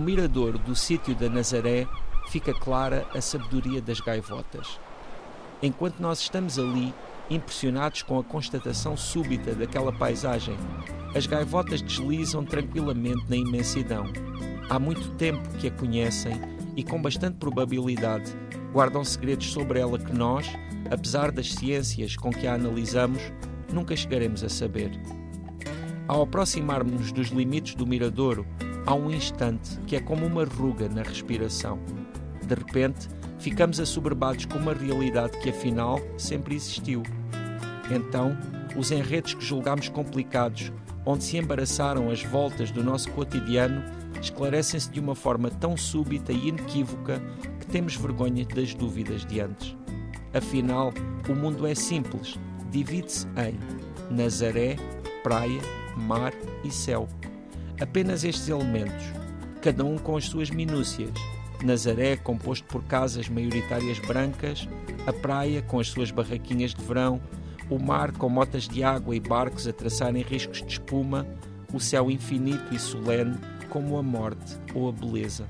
No mirador do sítio da Nazaré fica clara a sabedoria das gaivotas. Enquanto nós estamos ali, impressionados com a constatação súbita daquela paisagem, as gaivotas deslizam tranquilamente na imensidão. Há muito tempo que a conhecem e, com bastante probabilidade, guardam segredos sobre ela que nós, apesar das ciências com que a analisamos, nunca chegaremos a saber. Ao aproximarmos-nos dos limites do miradouro, há um instante que é como uma ruga na respiração. De repente, ficamos assoberbados com uma realidade que afinal sempre existiu. Então, os enredos que julgamos complicados, onde se embaraçaram as voltas do nosso cotidiano, esclarecem-se de uma forma tão súbita e inequívoca que temos vergonha das dúvidas de antes. Afinal, o mundo é simples, divide-se em Nazaré, praia, mar e céu. Apenas estes elementos, cada um com as suas minúcias. Nazaré, composto por casas maioritárias brancas, a praia, com as suas barraquinhas de verão, o mar, com motas de água e barcos a traçarem riscos de espuma, o céu infinito e solene, como a morte ou a beleza.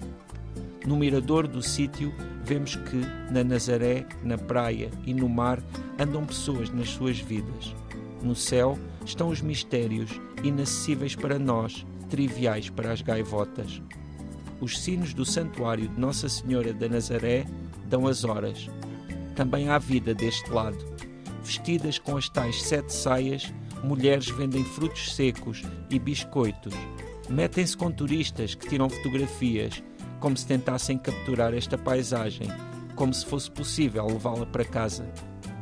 No mirador do sítio, vemos que, na Nazaré, na praia e no mar, andam pessoas nas suas vidas. No céu estão os mistérios inacessíveis para nós, triviais para as gaivotas. Os sinos do santuário de Nossa Senhora da Nazaré dão as horas. Também há vida deste lado. Vestidas com as tais sete saias, mulheres vendem frutos secos e biscoitos. Metem-se com turistas que tiram fotografias, como se tentassem capturar esta paisagem, como se fosse possível levá-la para casa.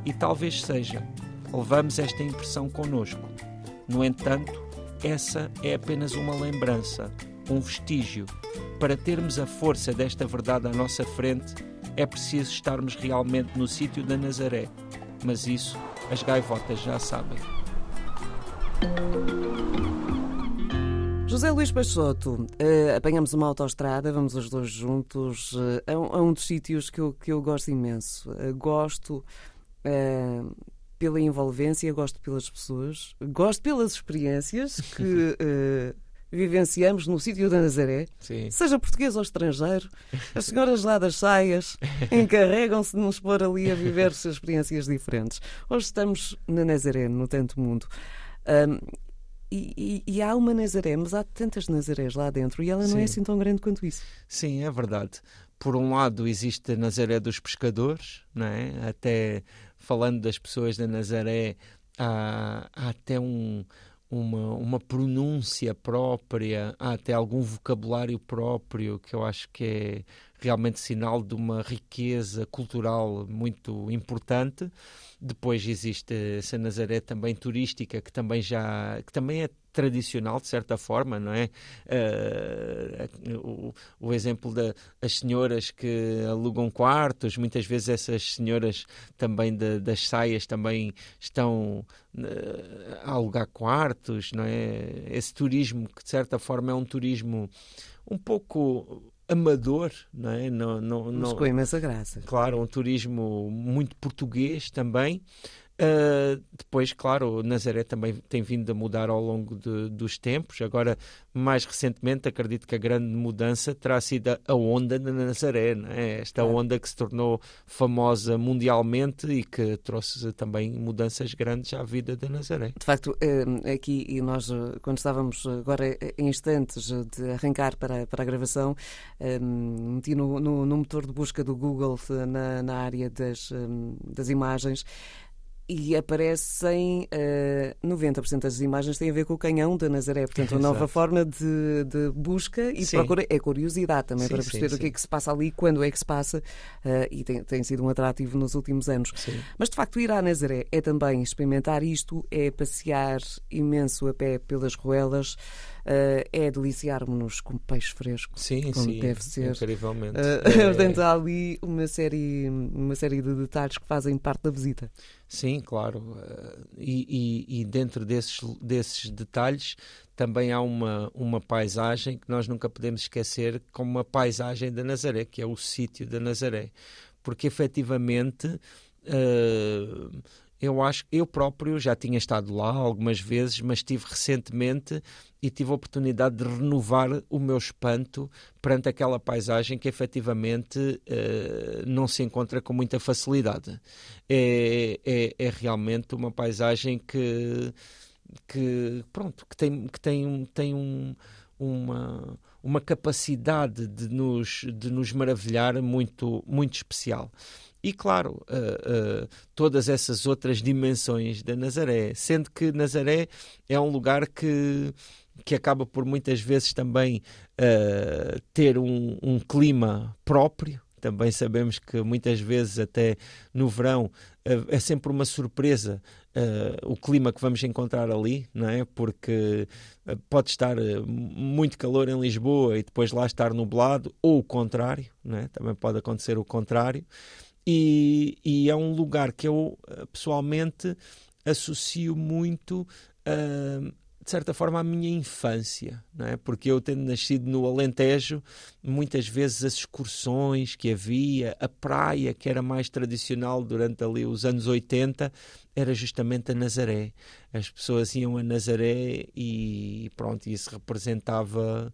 E talvez seja. Levamos esta impressão conosco. No entanto, essa é apenas uma lembrança, um vestígio. Para termos a força desta verdade à nossa frente, é preciso estarmos realmente no sítio da Nazaré. Mas isso as gaivotas já sabem. José Luís Peixoto, uh, apanhamos uma autoestrada, vamos os dois juntos uh, a, um, a, um, dos sítios que eu, que eu gosto imenso. Uh, gosto pela envolvência, gosto pelas pessoas, gosto pelas experiências que vivenciamos no sítio da Nazaré, Sim. seja português ou estrangeiro. As senhoras lá das saias encarregam-se de nos pôr ali a viver experiências diferentes. Hoje estamos na Nazaré, no Tanto Mundo. Um, e, e, e, há uma Nazaré, mas há tantas Nazarés lá dentro e ela não é Sim. é assim tão grande quanto isso. Sim, é verdade. Por um lado existe a Nazaré dos pescadores, não é? até falando das pessoas da Nazaré, há, há até um, uma, uma pronúncia própria, há até algum vocabulário próprio que eu acho que é realmente sinal de uma riqueza cultural muito importante. Depois existe essa Nazaré também turística que também já que também é tradicional de certa forma, não é? Uh, o, o, exemplo das senhoras que alugam quartos, muitas vezes essas senhoras também de, das saias também estão uh, a alugar quartos, não é? Esse turismo que de certa forma é um turismo um pouco amador, não é? Não, não, não, Mas com imensa graça. Claro, um turismo muito português também. Uh, depois, claro, o Nazaré também tem vindo a mudar ao longo de, dos tempos. Agora, mais recentemente, acredito que a grande mudança terá sido a onda da Nazaré, é? esta onda que se tornou famosa mundialmente e que trouxe também mudanças grandes à vida da Nazaré. De facto, eh, aqui e nós, eh, quando estávamos agora em instantes de arrancar para, para a gravação, eh, meti no, no, no motor de busca do Google na, na área das, das imagens e aparecem uh, 90% das imagens têm a ver com o canhão da Nazaré, portanto, a nova forma de, de busca e sim. procura é curiosidade também sim, para perceber sim, o que é que se passa ali, quando é que se passa, uh, e tem, tem, sido um atrativo nos últimos anos. Mas de facto, ir à Nazaré é também experimentar isto, é passear imenso a pé pelas ruelas. Uh, é deliciarmos-nos com peixe fresco, sim, como sim, deve ser. Incrívelmente. Uh, é... Portanto, há ali uma série, uma série de detalhes que fazem parte da visita. Sim, claro. Uh, e, e, e, dentro desses, desses detalhes também há uma, uma paisagem que nós nunca podemos esquecer como uma paisagem da Nazaré, que é o sítio da Nazaré. Porque efetivamente. Uh, eu acho eu próprio já tinha estado lá algumas vezes, mas estive recentemente e tive a oportunidade de renovar o meu espanto perante aquela paisagem que efetivamente uh, não se encontra com muita facilidade. É, é, é realmente uma paisagem que, que pronto, que tem, que tem, tem um, uma, uma capacidade de nos, de nos maravilhar muito, muito especial. E, claro, uh, uh, todas essas outras dimensões da Nazaré, sendo que Nazaré é um lugar que, que acaba por muitas vezes também uh, ter um, um, clima próprio. Também sabemos que muitas vezes, até no verão, é sempre uma surpresa o clima que vamos encontrar ali, não é? Porque pode estar muito calor em Lisboa e depois lá estar nublado, ou o contrário, não é? Também pode acontecer o contrário. E, e é um lugar que eu eh, pessoalmente associo muito uh, de certa forma à minha infância, não é? Porque eu tendo nascido no Alentejo, muitas vezes as excursões que havia, a praia que era mais tradicional durante ali os anos 80, era justamente a Nazaré. As pessoas iam a Nazaré e pronto, isso representava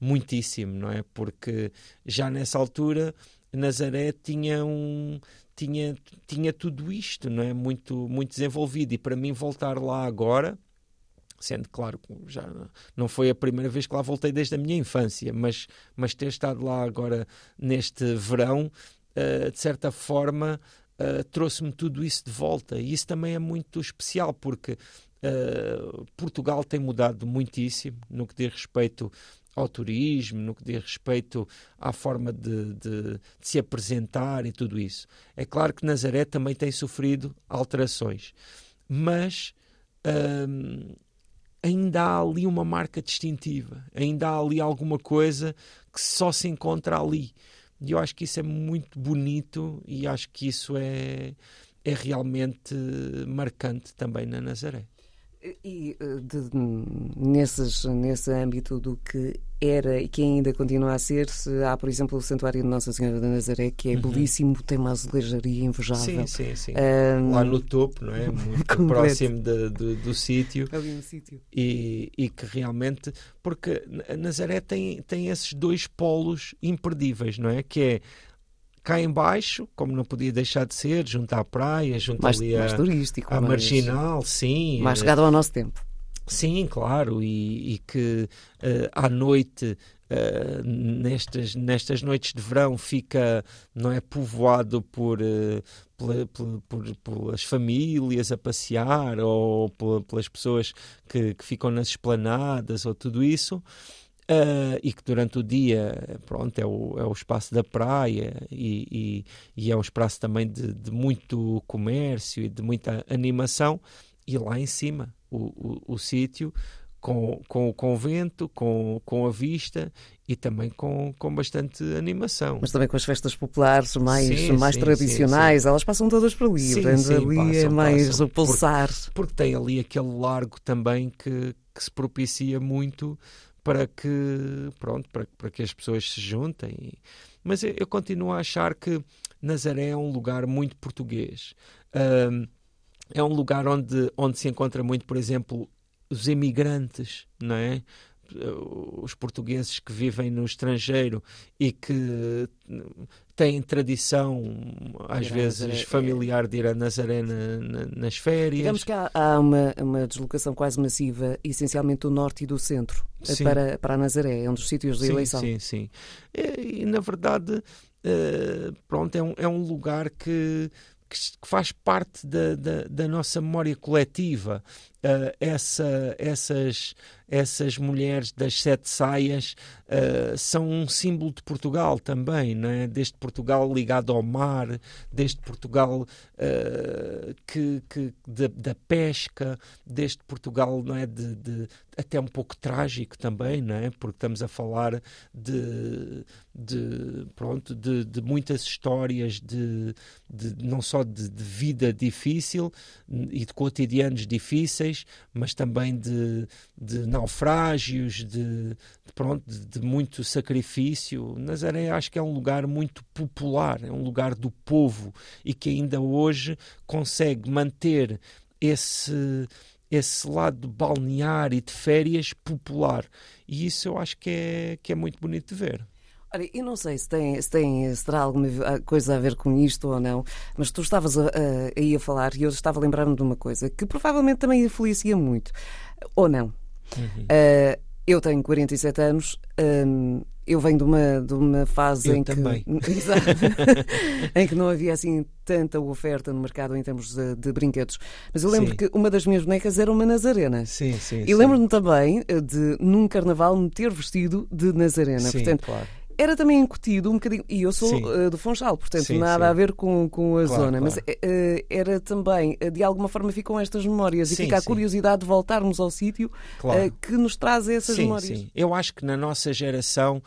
muitíssimo, não é? Porque já nessa altura Nazaré tinha um tinha tinha tudo isto, não é? Muito muito desenvolvido e para mim voltar lá agora sendo claro já não foi a primeira vez que lá voltei desde a minha infância, mas mas ter estado lá agora neste verão uh, de certa forma uh, trouxe-me tudo isso de volta e isso também é muito especial porque uh, Portugal tem mudado muitíssimo no que diz respeito ao turismo, no que diz respeito à forma de, de, de, se apresentar e tudo isso. É claro que Nazaré também tem sofrido alterações, mas hum, ainda há ali uma marca distintiva, ainda há ali alguma coisa que só se encontra ali. E eu acho que isso é muito bonito e acho que isso é, é realmente marcante também na Nazaré. E eh, de, nesses, nesse âmbito do que era e que ainda continua a ser, há, por exemplo, o Santuário de Nossa Senhora da Nazaré, que é uhum. belíssimo, tem uma azulejaria invejável. Sim, sim, sim. Um... Lá no topo, não é? Muito próximo de, de, do sítio. Ali no sítio. E, e que realmente. Porque Nazaré tem, tem esses dois polos imperdíveis, não é? Que é cá embaixo, como não podia deixar de ser, junto à praia, junto mais, ali mais a, turístico, à marginal, sim. Mais chegado ao nosso tempo. Sim, claro, e, e que uh, à noite, uh, nestas, nestas noites de verão, fica, não é, povoado por, uh, pela, por, por, pelas famílias a passear ou pelas pessoas que, que ficam nas esplanadas ou tudo isso. Uh, e que durante o dia pronto, é, o, é o espaço da praia e, e, e é um espaço também de, de, muito comércio e de muita animação, e lá em cima o, o, o sítio com, com o convento, com, com a vista e também com, com bastante animação. Mas também com as festas populares mais, sim, mais sim, tradicionais, sim, elas passam todas por ali, sim, ali passam, é mais passam, o pulsar. Porque, porque, tem ali aquele largo também que, que se propicia muito para que pronto para, para que as pessoas se juntem. Mas eu, eu, continuo a achar que Nazaré é um lugar muito português. É um lugar onde onde se encontra muito por exemplo os imigrantes não é os portugueses que vivem no estrangeiro e que têm tradição, às vezes, Nazaré. familiar de ir a Nazaré na, na, nas férias. Digamos que há, há, uma, uma deslocação quase massiva, essencialmente do norte e do centro, para, para a Nazaré, é um dos sítios de sim, eleição. Sim, sim. E, e na verdade, pronto, é um, é um lugar que que faz parte da, da, da, nossa memória coletiva. Uh, essa, essas, essas mulheres das sete saias uh, são um símbolo de Portugal também, não é? deste Portugal ligado ao mar, deste Portugal uh, que, que da, da, pesca, deste Portugal não é? De, de, até um pouco trágico também, não é? porque estamos a falar de, de, pronto, de, de muitas histórias de, de não só de, de vida difícil e de cotidianos difíceis mas também de, de naufrágios, de, de pronto, de, de, muito sacrifício. Nazaré acho que é um lugar muito popular, é um lugar do povo e que ainda hoje consegue manter esse esse lado balnear e de férias popular. E isso eu acho que é, que é muito bonito de ver. Olha, eu não sei se tem, se tem se terá alguma coisa a ver com isto ou não, mas tu estavas a, a, aí a falar e eu estava a lembrar-me de uma coisa que provavelmente também influencia muito, ou não. Uhum. Uh, eu tenho 47 anos, um, eu venho de uma, de uma fase eu em também. que em que não havia assim tanta oferta no mercado em termos de, de brinquedos. Mas eu lembro sim. que uma das minhas bonecas era uma Nazarena. Sim, sim. E lembro-me também de, num carnaval, me ter vestido de Nazarena. Sim, Portanto, claro era também incutido um bocadinho, e eu sou uh, do Funchal, portanto sim, nada sim. a ver com, com a claro, zona, claro. mas uh, era também, uh, de alguma forma ficam estas memórias sim, e fica a curiosidade de voltarmos ao sítio claro. que nos traz essas memórias. Sim, eu acho que na nossa geração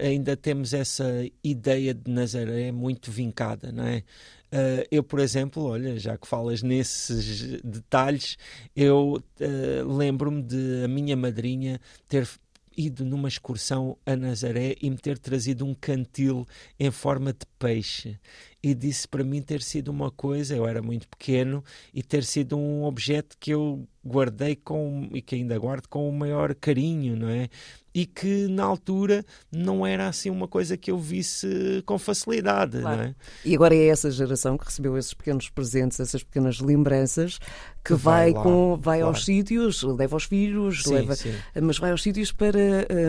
ainda temos essa ideia de Nazaré muito vincada, não é? Uh, eu, por exemplo, olha, já que falas nesses detalhes, eu uh, lembro-me de a minha madrinha ter ido numa excursão a Nazaré e me ter trazido um cantil em forma de peixe. E disse para mim ter sido uma coisa, eu era muito pequeno, e ter sido um objeto que eu guardei com, e que ainda guardo com o maior carinho, não é? E que na altura não era assim uma coisa que eu visse com facilidade. Claro. É? E agora é essa geração que recebeu esses pequenos presentes, essas pequenas lembranças, que, que vai, vai, com, vai claro. aos sítios, leva aos filhos, sim, leva, sim. mas vai aos sítios para,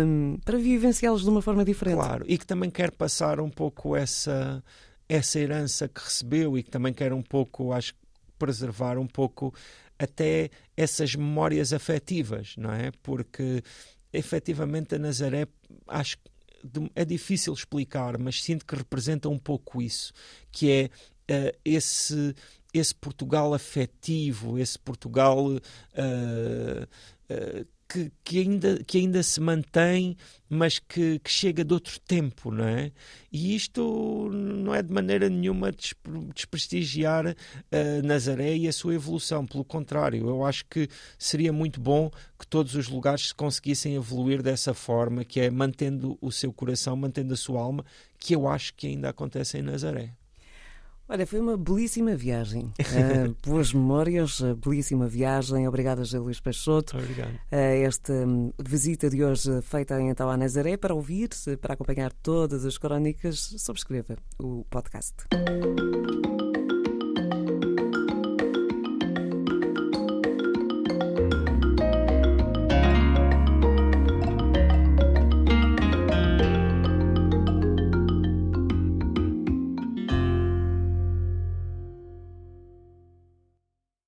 um, para vivenciá-los de uma forma diferente. Claro, e que também quer passar um pouco essa, essa herança que recebeu e que também quer um pouco, acho preservar um pouco até essas memórias afetivas, não é? Porque efetivamente a Nazaré acho que é difícil explicar, mas sinto que representa um pouco isso, que é uh, esse esse Portugal afetivo, esse Portugal uh, uh, que, que, ainda, que ainda se mantém, mas que, que, chega de outro tempo, não é? E isto não é de maneira nenhuma desprestigiar uh, Nazaré e a sua evolução, pelo contrário, eu acho que seria muito bom que todos os lugares se conseguissem evoluir dessa forma, que é mantendo o seu coração, mantendo a sua alma, que eu acho que ainda acontece em Nazaré. Olha, foi uma belíssima viagem. Uh, boas memórias, uh, belíssima viagem. Obrigada, José Luís Peixoto. Obrigado. Uh, esta um, visita de hoje feita então a Nazaré para ouvir, para acompanhar todas as crónicas, subscreva o podcast.